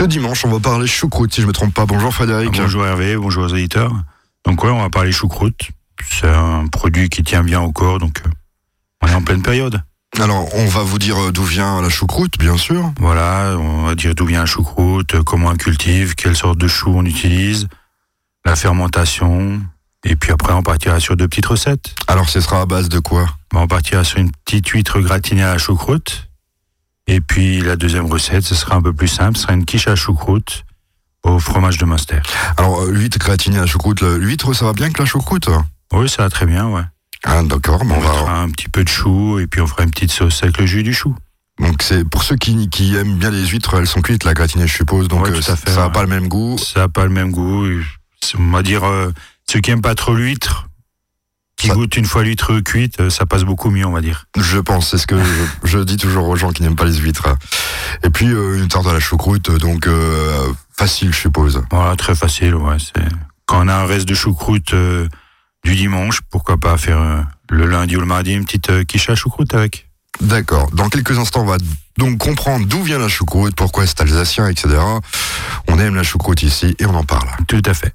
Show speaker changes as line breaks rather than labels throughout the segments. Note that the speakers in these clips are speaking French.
Ce dimanche, on va parler choucroute, si je me trompe pas. Bonjour Frédéric.
Bonjour Hervé, bonjour aux auditeurs. Donc ouais, on va parler choucroute. C'est un produit qui tient bien au corps, donc euh, on est en pleine période.
Alors, on va vous dire euh, d'où vient la choucroute, bien sûr.
Voilà, on va dire d'où vient la choucroute, euh, comment on cultive, quelle sorte de chou on utilise, la fermentation, et puis après on partira sur deux petites recettes.
Alors, ce sera à base de quoi?
On partira sur une petite huître gratinée à la choucroute. Et puis la deuxième recette, ce sera un peu plus simple, ce sera une quiche à choucroute au fromage de Munster.
Alors, euh, l'huître gratinée à choucroute, l'huître, ça va bien que la choucroute
Oui, ça va très bien, ouais.
Ah, d'accord, bon,
On
on va...
mettra un petit peu de chou et puis on fera une petite sauce avec le jus du chou.
Donc, c'est pour ceux qui, qui aiment bien les huîtres, elles sont cuites, la gratinée, je suppose. Donc,
Ouais,
euh, ça n'a
ouais.
pas le même goût.
Ça n'a pas le même goût. On va dire, euh, ceux qui aiment pas trop l'huître, qui
Ça-
goûtent une fois l'huître cuite, euh, ça passe beaucoup mieux, on va dire.
Je pense, c'est ce que je, je dis toujours aux gens qui n'aiment pas les huîtres. Et puis, euh, une tarte à la choucroute, donc euh, facile, je suppose.
Voilà, très facile, ouais. Quand on a un reste de choucroute euh, du dimanche, pourquoi pas faire le lundi ou le mardi une petite quiche à choucroute avec
D'accord. Dans quelques instants, on va donc comprendre d'où vient la choucroute, pourquoi c'est alsacien, etc. On aime la choucroute ici et on en parle.
Tout à fait.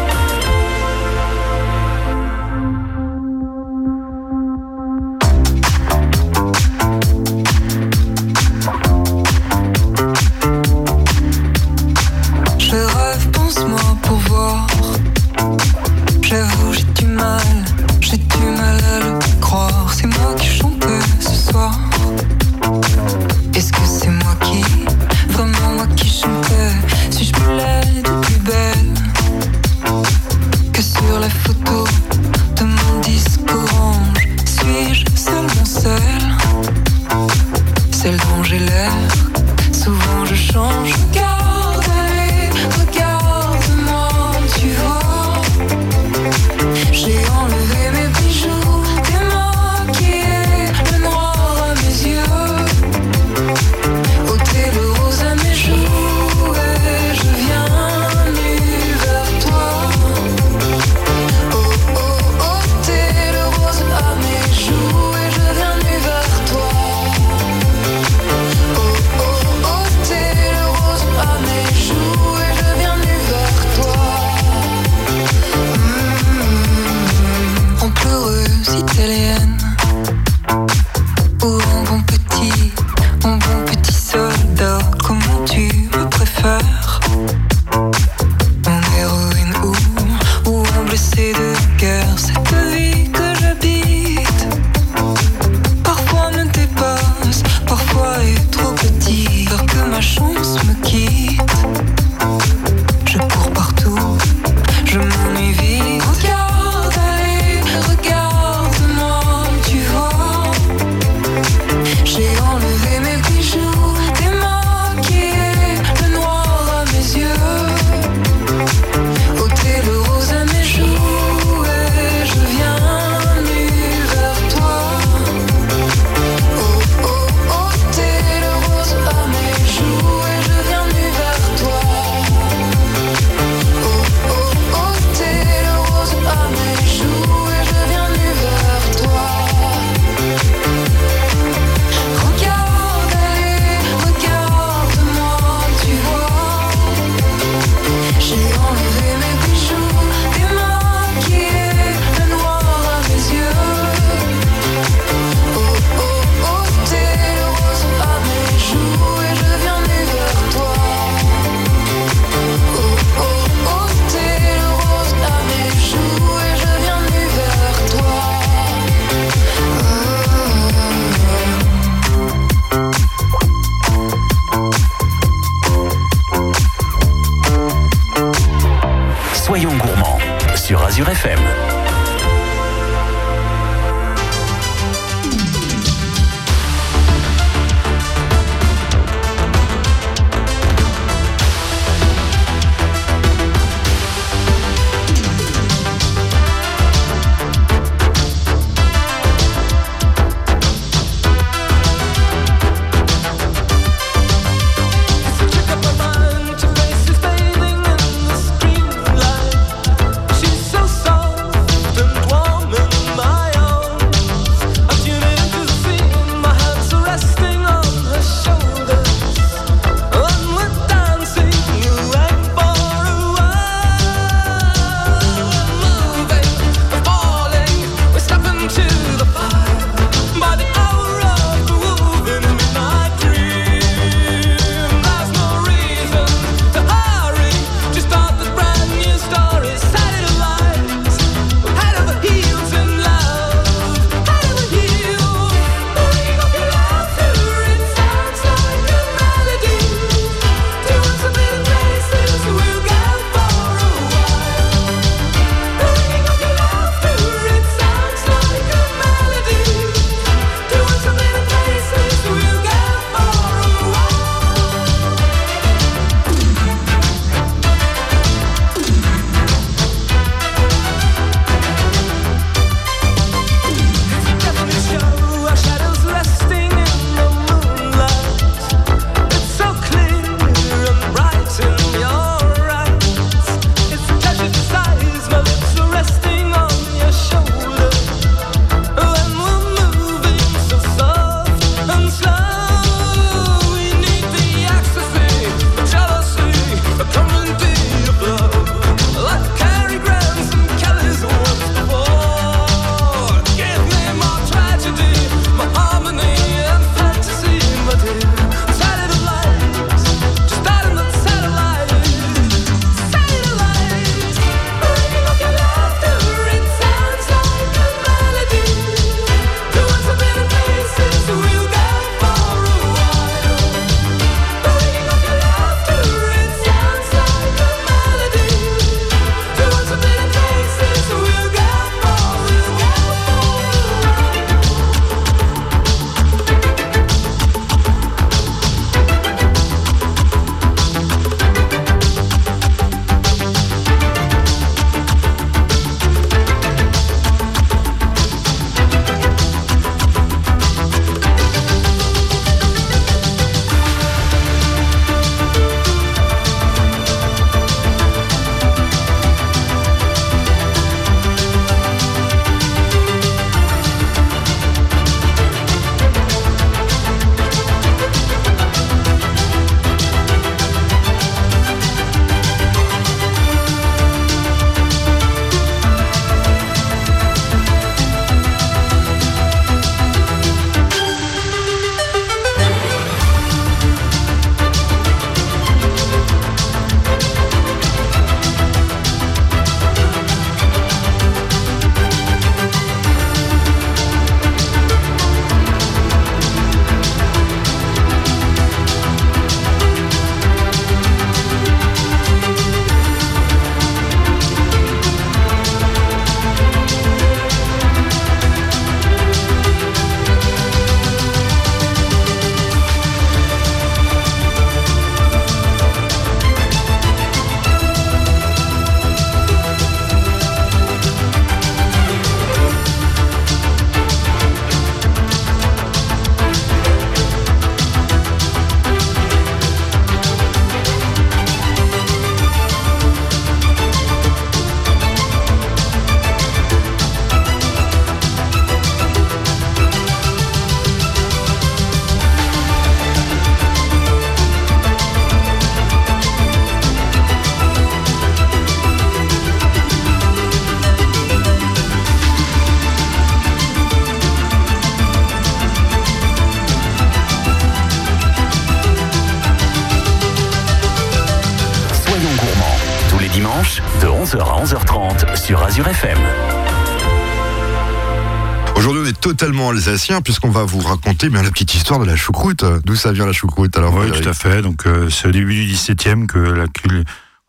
Alsacien puisqu'on va vous raconter bien la petite histoire de la choucroute. D'où ça vient la choucroute alors
Oui, tout à fait. Donc, euh, c'est au début du 17e que la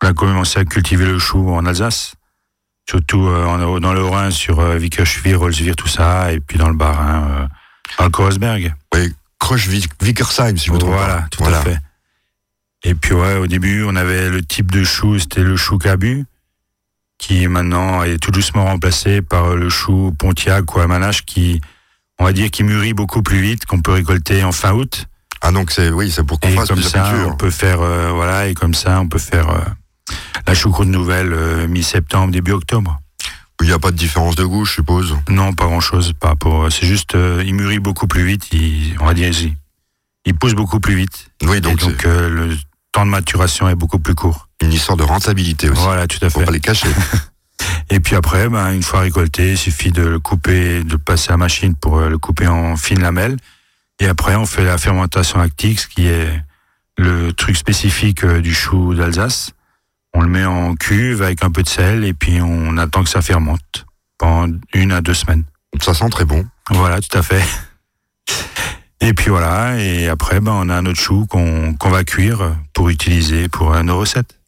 on a commencé à cultiver le chou en Alsace. Surtout euh, dans le Rhin, sur euh, Vickerschwil, Rolswil, tout ça, et puis dans le Bas-Rhin, euh, dans le.
Oui, Crush Vickersheim, si je me trompe
Voilà,
pas.
tout à fait. Et puis ouais, au début, on avait le type de chou, c'était le chou cabu, qui maintenant est tout doucement remplacé par le chou Pontiac ou Amanache, qui, on va dire, qui mûrit beaucoup plus vite, qu'on peut récolter en fin août.
Ah donc c'est oui, c'est pour qu'on fasse
comme ça, on peut faire, euh, voilà, et comme ça, on peut faire euh, la choucroute nouvelle euh, mi-septembre, début octobre.
Il n'y a pas de différence de goût, je suppose.
Non, pas grand-chose, pas pour. C'est juste, il mûrit beaucoup plus vite. Il, on va dire, il, il pousse beaucoup plus vite.
Oui,
Et
donc,
donc, le temps de maturation est beaucoup plus court.
une histoire de rentabilité aussi.
Voilà, tout à
Faut
fait.
pas les cacher.
Et puis après, ben, une fois récolté, il suffit de le couper, de le passer à la machine pour euh, le couper en fines lamelles. Et après, on fait la fermentation lactique, ce qui est le truc spécifique euh, du chou d'Alsace. On le met en cuve avec un peu de sel et puis on attend que ça fermente pendant une à deux semaines.
ça sent très bon.
Voilà, tout à fait. Et puis voilà, et après, ben, on a un autre chou qu'on qu'on va cuire pour utiliser pour euh, nos recettes.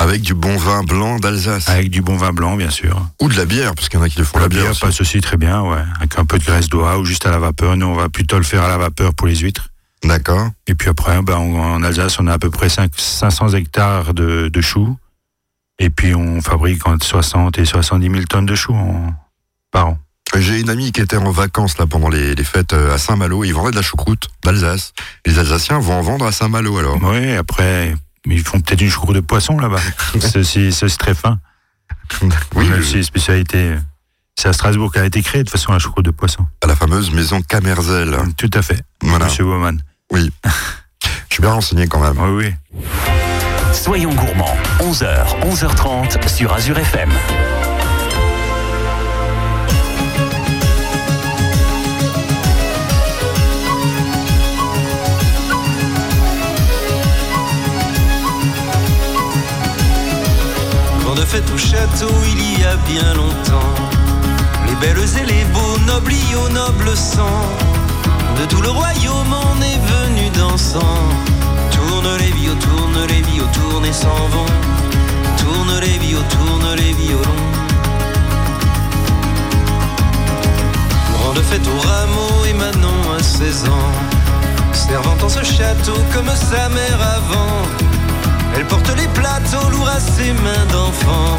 Avec du bon vin blanc d'Alsace.
Avec du bon vin blanc, bien sûr.
Ou de la bière, parce qu'il y en a qui le font
La
la bière.
bière passe aussi très bien, ouais. Avec un peu de graisse d'oie ou juste à la vapeur. Nous, on va plutôt le faire à la vapeur pour les huîtres.
D'accord.
Et puis après, ben, on- en Alsace, on a à peu près 5, 500 hectares de, de choux. Et puis, on fabrique entre 60 et 70 000 tonnes de choux en- par an.
J'ai une amie qui était en vacances là pendant les, les fêtes euh, à Saint-Malo. Ils vendaient de la choucroute d'Alsace. Les Alsaciens vont en vendre à Saint-Malo alors.
Oui, après, ils font peut-être une choucroute de poisson là-bas. c'est aussi- c'est très fin.
Oui,
aussi une spécialité. C'est à Strasbourg qu'elle a été créée de toute façon la choucroute de poisson.
à la fameuse maison Camerzel.
Tout à fait.
Voilà.
Monsieur Baumann.
Oui. Je suis bien renseigné quand même.
Oui, oui.
Soyons gourmands, 11h, 11h30 sur Azure FM.
Fête au château il y a bien longtemps. Les belles et les beaux, nobles au noble sang. De tout le royaume on est venu dansant. Tourne les vios, tourne les vios, tourne et s'en vont. Tourne les vios, tourne les violons. Grand de fête au rameau et Manon à 16 ans. Servant en ce château comme sa mère avant. Elle porte les plateaux lourds à ses mains d'enfant.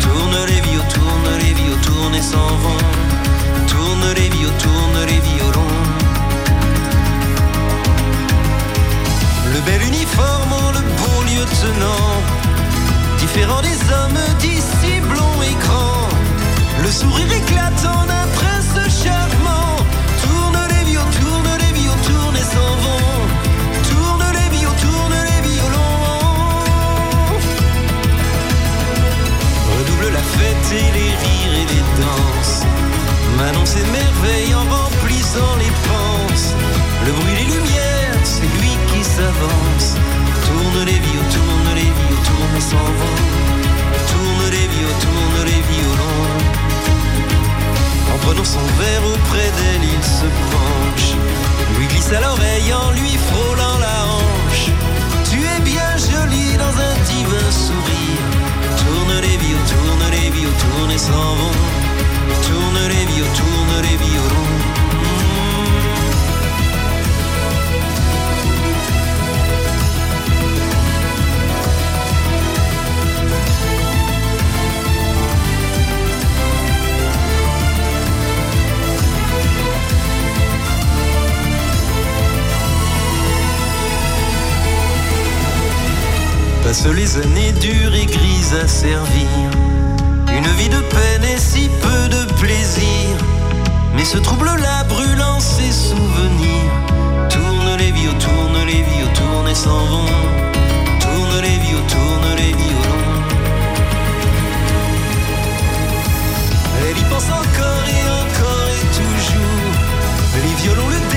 Tourne les vios, tourne les vios, tourne et s'en vont. Tourne les vios, tourne les violons. Le bel uniforme, le beau lieutenant. Différent des hommes d'ici blond et grand. Le sourire éclatant d'un Manon s'émerveille en remplissant les penses. Le bruit, les lumières, c'est lui qui s'avance. Tourne les vios, tourne les vios, tourne et s'en vont. Tourne les vios, tourne les violons. En prenant son verre auprès d'elle, il se penche. Lui glisse à l'oreille en lui frôlant la hanche. Tu es bien jolie dans un divin sourire. Tourne les vios, tourne les vios, tourne et s'en vont. Passent les années dures et grises à servir. Une vie de peine et si peu de Mais ce trouble-là brûlant ses souvenirs. Tourne les vios, tourne les vios, tourne et s'en vont. Tourne les vios, tourne les violons. Elle y pense encore et encore et toujours. Les violons, le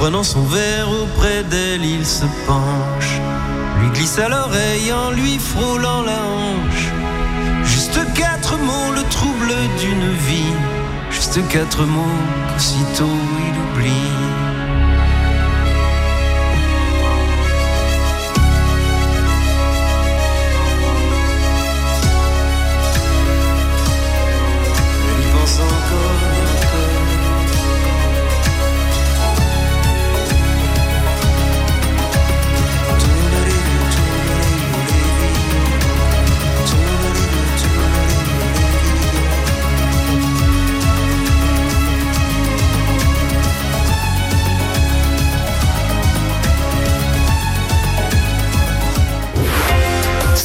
prenant son verre auprès d'elle, il se penche, lui glisse à l'oreille en lui frôlant la hanche. Juste quatre mots, le trouble d'une vie. Juste quatre mots qu'aussitôt il oublie.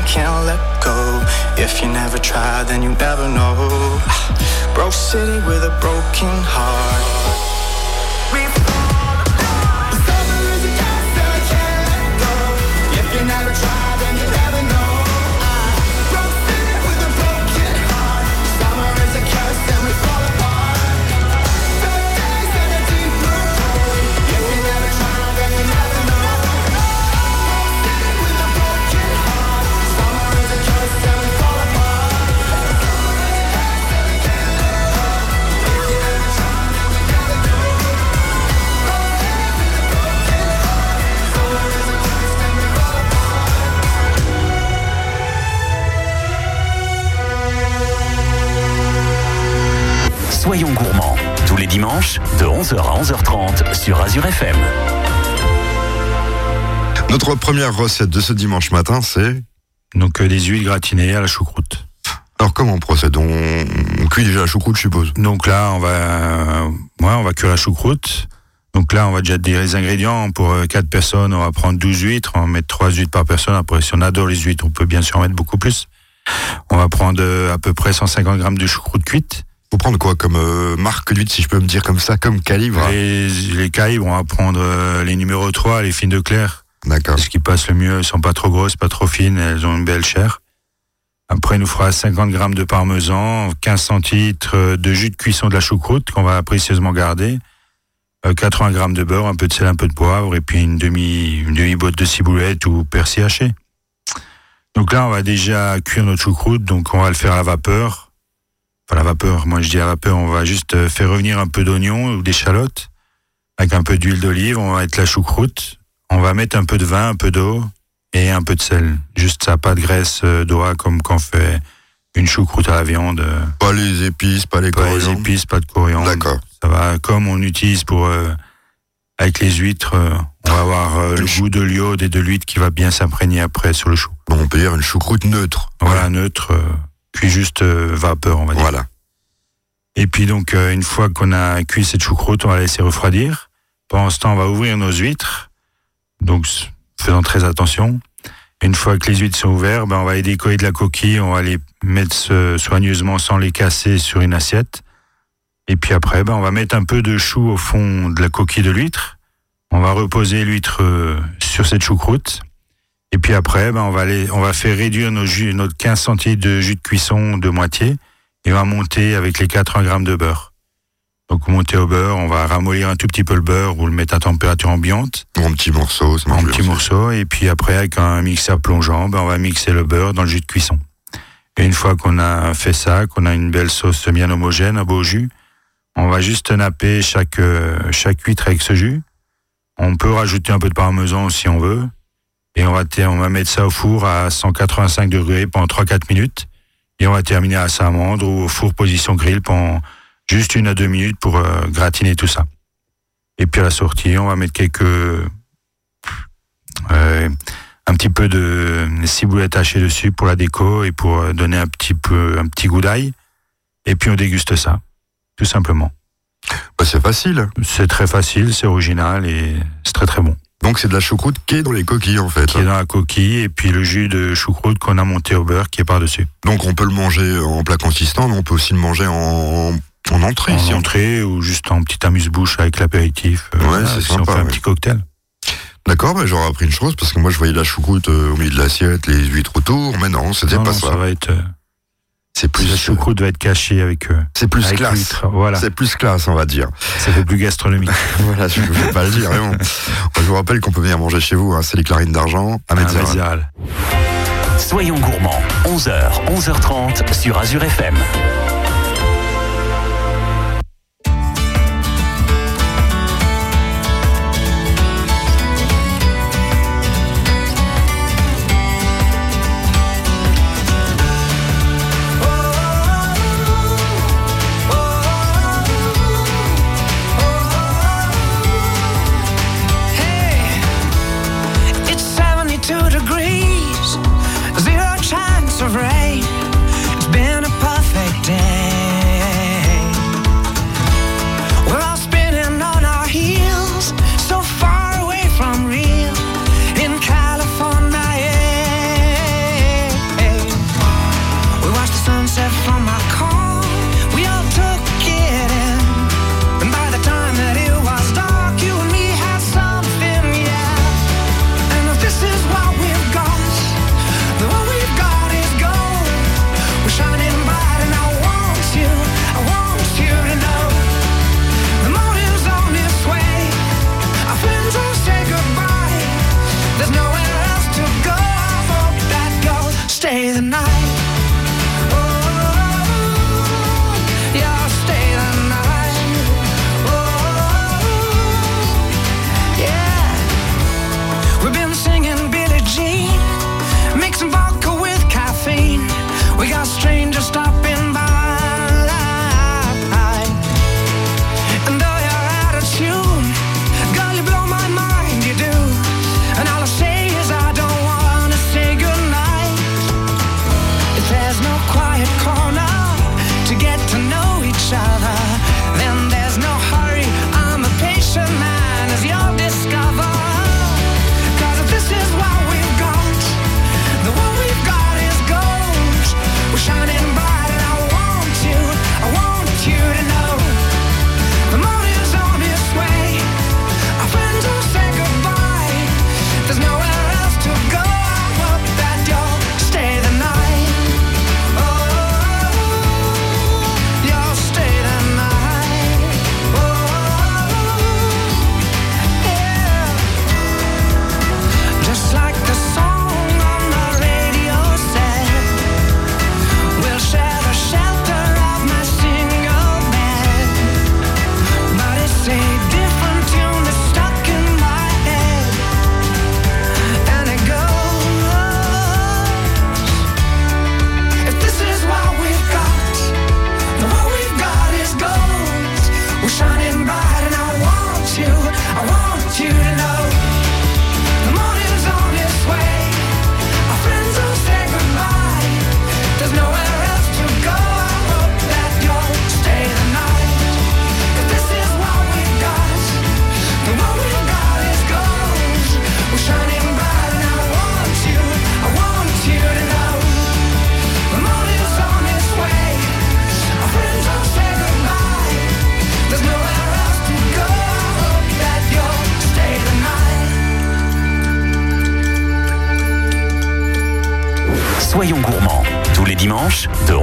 I can't let go. If you never try, then you never know. Broke city with a broken heart.
Dimanches de 11h à 11h30 sur Azure FM.
Notre première recette de ce dimanche matin, c'est.
Donc euh, des huiles gratinées à la choucroute.
Alors, comment on procède? On... on cuit déjà la choucroute, je suppose.
Donc là, on va, euh, ouais, on va cuire la choucroute. Donc là, on va déjà dire les ingrédients. Pour 4 personnes, on va prendre 12 huîtres. On va mettre 3 huîtres par personne. Après, si on adore les huîtres, on peut bien sûr en mettre beaucoup plus. On va prendre euh, à peu près 150 grammes de choucroute cuite.
Faut prendre quoi comme euh, marque d'huile, si je peux me dire comme ça, comme calibre hein
Les, les calibres, on va prendre euh, les numéros 3, les fines de clair.
D'accord.
Ce qui passe le mieux, elles sont pas trop grosses, pas trop fines, elles ont une belle chair. Après, il nous fera 50 grammes de parmesan, 15 centilitres de jus de cuisson de la choucroute qu'on va précieusement garder, euh, 80 grammes de beurre, un peu de sel, un peu de poivre, et puis une demi, une demi botte de ciboulette ou persil haché. Donc là, on va déjà cuire notre choucroute, donc on va le faire à la vapeur. Enfin, la vapeur, moi je dis à la vapeur, on va juste euh, faire revenir un peu d'oignon ou d'échalotes avec un peu d'huile d'olive, on va mettre la choucroute, on va mettre un peu de vin, un peu d'eau et un peu de sel. Juste ça, pas de graisse euh, d'oie comme quand on fait une choucroute à la viande. euh,
Pas les épices, pas les
Pas les
coriandres.
épices, pas de coriandre.
D'accord.
Ça va comme on utilise pour euh, avec les huîtres. euh, on va avoir euh, le goût de l'iode et de l'huître qui va bien s'imprégner après sur le chou.
Bon, on peut dire une choucroute neutre.
Voilà, neutre, puis juste euh, vapeur, on va dire.
Voilà.
Et puis donc, euh, une fois qu'on a cuit cette choucroute, on va la laisser refroidir. Pendant ce temps, on va ouvrir nos huîtres. Donc, faisant très attention. Une fois que les huîtres sont ouvertes, ben, on va les décoller de la coquille. On va les mettre euh, soigneusement sans les casser sur une assiette. Et puis après, ben, on va mettre un peu de chou au fond de la coquille de l'huître. On va reposer l'huître sur cette choucroute. Et puis après, ben, on, va les, on va faire réduire nos jus, notre 15 centilitres de jus de cuisson de moitié et on va monter avec les 80 grammes de beurre. Donc monter au beurre, on va ramollir un tout petit peu le beurre ou le mettre à température ambiante,
Ou en petits morceaux. ça
en petits morceaux, et puis après avec un mixeur plongeant, ben, on va mixer le beurre dans le jus de cuisson. Et une fois qu'on a fait ça, qu'on a une belle sauce bien homogène, un beau jus, on va juste napper chaque, euh, chaque huître avec ce jus. On peut rajouter un peu de parmesan si on veut. Et on va, on va mettre ça au four à 185 degrés pendant 3-4 minutes. Et on va terminer à sa amande ou au four position grill pendant juste une à deux minutes pour euh, gratiner tout ça. Et puis à la sortie, on va mettre quelques euh, un petit peu de ciboulette hachée dessus pour la déco et pour euh, donner un petit peu un petit goût d'ail. Et puis on déguste ça, tout simplement.
Bah, c'est facile.
C'est très facile, c'est original et c'est très très bon.
Donc c'est de la choucroute qui est dans les coquilles en fait.
Qui est dans la coquille et puis le jus de choucroute qu'on a monté au beurre qui est par dessus.
Donc on peut le manger en plat consistant, mais on peut aussi le manger en, en entrée.
En
si on-
entrée ou juste en petite amuse-bouche avec l'apéritif. euh,
Ouais, c'est
si on fait un petit cocktail.
D'accord, bah, j'aurais appris une chose parce que moi je voyais la choucroute euh, au milieu de l'assiette, les huîtres autour, mais non, c'était pas
non,
ça.
ça va être.
C'est plus,
la choucroute va être cachée avec. euh,
c'est plus
avec
classe.
Voilà,
C'est plus classe, on va dire.
ça fait plus gastronomique.
voilà, je ne vais pas le dire. bon. Je vous rappelle qu'on peut venir manger chez vous. hein, c'est les clarines d'argent à. Metzeral.
Soyons gourmands, 11h, 11h30 sur Azure FM.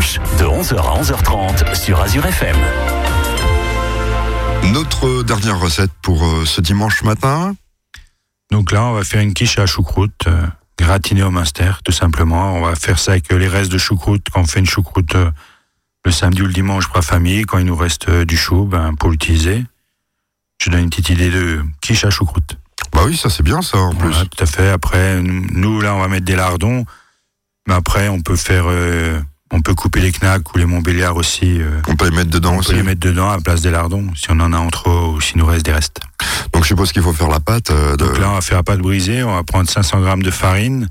De
11h à 11h30 sur Azure FM.
Notre dernière recette pour euh, ce dimanche matin.
Donc là, on va faire une quiche à choucroute euh, gratinée au minster, tout simplement. On va faire ça avec euh, les restes de choucroute. Quand on fait une choucroute euh, le samedi ou le dimanche pour la famille, quand il nous reste euh, du chou, ben, pour l'utiliser. Je donne une petite idée de quiche à choucroute.
Bah oui, ça c'est bien ça en plus.
Tout à fait. Après, nous, là, on va mettre des lardons. Mais après, on peut faire, euh, on peut couper les knacks ou les montbéliards aussi. euh,
On peut les mettre dedans
on
aussi.
peut les mettre dedans à la place des lardons, si on en a en trop ou s'il nous reste des restes.
Donc je suppose qu'il faut faire la pâte. euh, de...
Donc là, on va faire la pâte brisée. On va prendre 500 grammes de farine,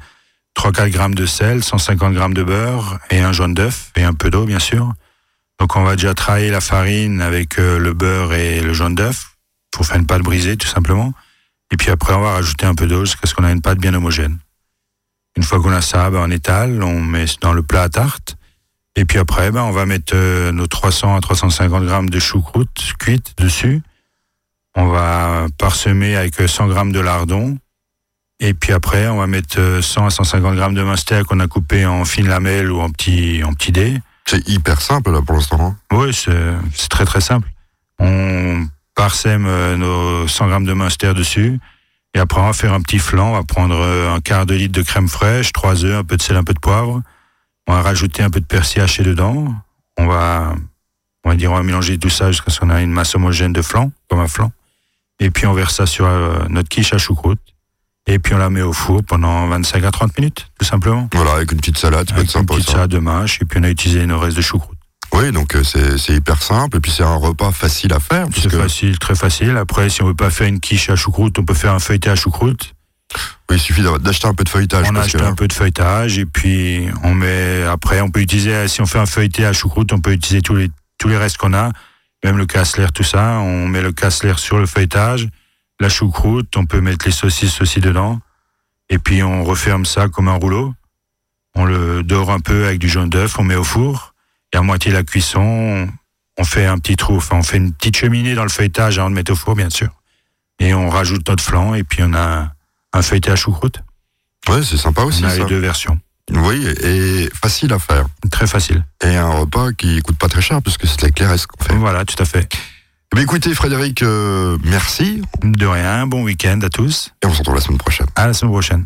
3-4 grammes de sel, 150 grammes de beurre et un jaune d'œuf et un peu d'eau, bien sûr. Donc on va déjà travailler la farine avec euh, le beurre et le jaune d'œuf pour faire une pâte brisée, tout simplement. Et puis après, on va rajouter un peu d'eau jusqu'à ce qu'on a une pâte bien homogène. Une fois qu'on a ça, ben, on étale, on met dans le plat à tarte. Et puis après, ben, on va mettre euh, nos 300 à 350 grammes de choucroute cuite dessus. On va parsemer avec euh, 100 grammes de lardon. Et puis après, on va mettre euh, 100 à 150 grammes de minster qu'on a coupé en fines lamelles ou en petits, en petits dés.
C'est hyper simple là pour l'instant. hein.
Oui, c'est très très simple. On parsème euh, nos 100 grammes de minster dessus. Et après, on va faire un petit flan. On va prendre euh, un quart de litre de crème fraîche, trois œufs, un peu de sel, un peu de poivre. On va rajouter un peu de persil haché dedans. On va, on va dire, on va mélanger tout ça jusqu'à ce qu'on ait une masse homogène de flan, comme un flan. Et puis, on verse ça sur euh, notre quiche à choucroute. Et puis, on la met au four pendant 25 à 30 minutes, tout simplement.
Voilà, avec une petite salade, ça peut
Avec
être
une
sympa
petite
ça.
salade de mâche. Et puis, on a utilisé nos restes de choucroute.
Oui, donc euh, c'est c'est hyper simple et puis c'est un repas facile à faire.
C'est
puisque-
facile, très facile. Après, si on veut pas faire une quiche à choucroute, on peut faire un feuilleté à choucroute.
Il suffit d'acheter un peu de feuilletage.
on a
parce
acheté
que là-
un peu de feuilletage et puis on met. Après, on peut utiliser. Si on fait un feuilleté à choucroute, on peut utiliser tous les tous les restes qu'on a, même le cassler, tout ça. On met le cassler sur le feuilletage, la choucroute. On peut mettre les saucisses aussi dedans. Et puis on referme ça comme un rouleau. On le dore un peu avec du jaune d'œuf. On met au four. Et à moitié la cuisson, on fait un petit trou. Enfin, on fait une petite cheminée dans le feuilletage avant de mettre au four, bien sûr. et on rajoute notre flan et puis on a un feuilleté à choucroute.
Ouais, c'est sympa aussi
On a
ça.
les deux versions.
Oui, et facile à faire.
Très facile.
Et un repas qui coûte pas très cher puisque c'est de la clairesse qu'on fait.
Voilà, tout à fait.
Eh bien, écoutez, Frédéric, euh, merci
De rien, bon week-end à tous.
et on se retrouve la semaine prochaine.
À la semaine prochaine.